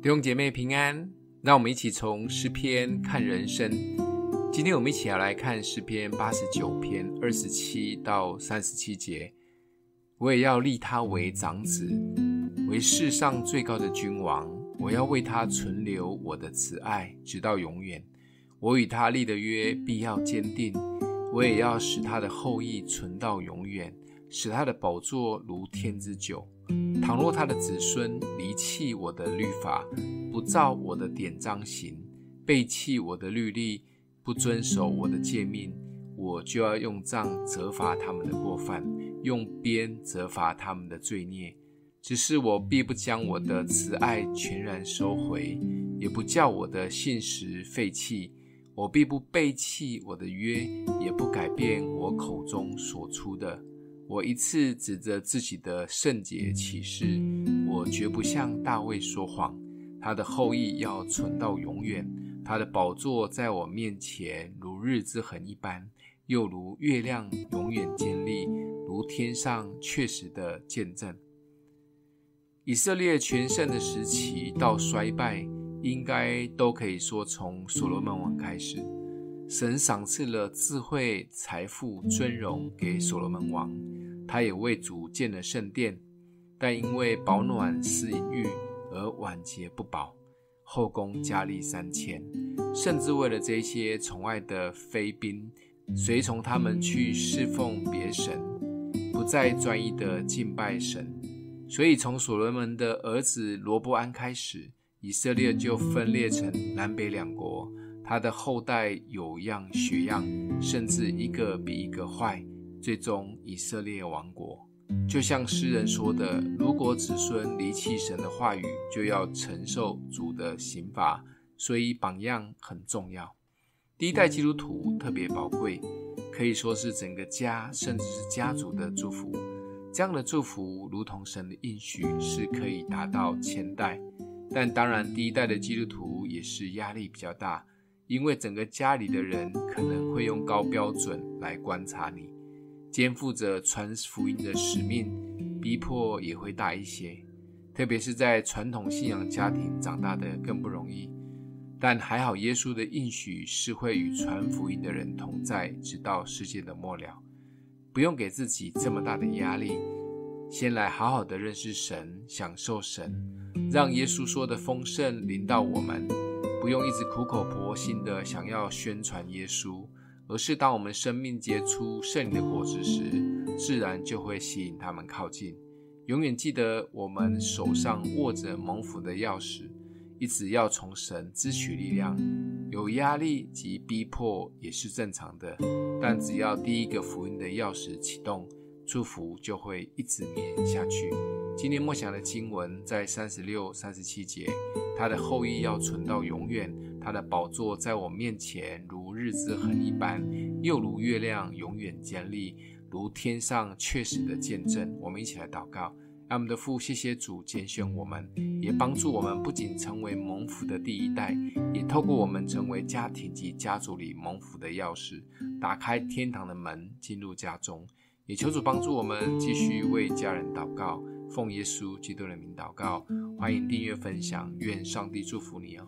弟兄姐妹平安，让我们一起从诗篇看人生。今天我们一起要来看诗篇八十九篇二十七到三十七节。我也要立他为长子，为世上最高的君王。我要为他存留我的慈爱，直到永远。我与他立的约必要坚定。我也要使他的后裔存到永远，使他的宝座如天之久。倘若他的子孙离弃我的律法，不照我的典章行，背弃我的律例，不遵守我的诫命，我就要用杖责罚他们的过犯，用鞭责罚他们的罪孽。只是我必不将我的慈爱全然收回，也不叫我的信实废弃。我必不背弃我的约，也不改变我口中所出的。我一次指着自己的圣洁起誓，我绝不向大卫说谎。他的后裔要存到永远，他的宝座在我面前如日之恒一般，又如月亮永远坚立，如天上确实的见证。以色列全盛的时期到衰败，应该都可以说从所罗门王开始。神赏赐了智慧、财富、尊荣给所罗门王，他也为主建了圣殿，但因为保暖思淫欲而晚节不保，后宫佳丽三千，甚至为了这些宠爱的妃嫔，随从他们去侍奉别神，不再专一的敬拜神。所以从所罗门的儿子罗波安开始，以色列就分裂成南北两国。他的后代有样学样，甚至一个比一个坏，最终以色列亡国。就像诗人说的：“如果子孙离弃神的话语，就要承受主的刑罚。”所以榜样很重要。第一代基督徒特别宝贵，可以说是整个家甚至是家族的祝福。这样的祝福，如同神的应许，是可以达到千代。但当然，第一代的基督徒也是压力比较大。因为整个家里的人可能会用高标准来观察你，肩负着传福音的使命，逼迫也会大一些。特别是在传统信仰家庭长大的更不容易。但还好，耶稣的应许是会与传福音的人同在，直到世界的末了。不用给自己这么大的压力，先来好好的认识神，享受神，让耶稣说的丰盛临到我们。不用一直苦口婆心的想要宣传耶稣，而是当我们生命结出圣灵的果子时，自然就会吸引他们靠近。永远记得，我们手上握着蒙福的钥匙，一直要从神支取力量。有压力及逼迫也是正常的，但只要第一个福音的钥匙启动，祝福就会一直绵下去。今天默想的经文在三十六、三十七节。他的后裔要存到永远，他的宝座在我面前如日之恒一般，又如月亮永远坚立，如天上确实的见证。我们一起来祷告，爱我们的父，谢谢主拣选我们，也帮助我们不仅成为蒙福的第一代，也透过我们成为家庭及家族里蒙福的钥匙，打开天堂的门，进入家中。也求主帮助我们继续为家人祷告。奉耶稣基督的名祷告，欢迎订阅分享，愿上帝祝福你哦。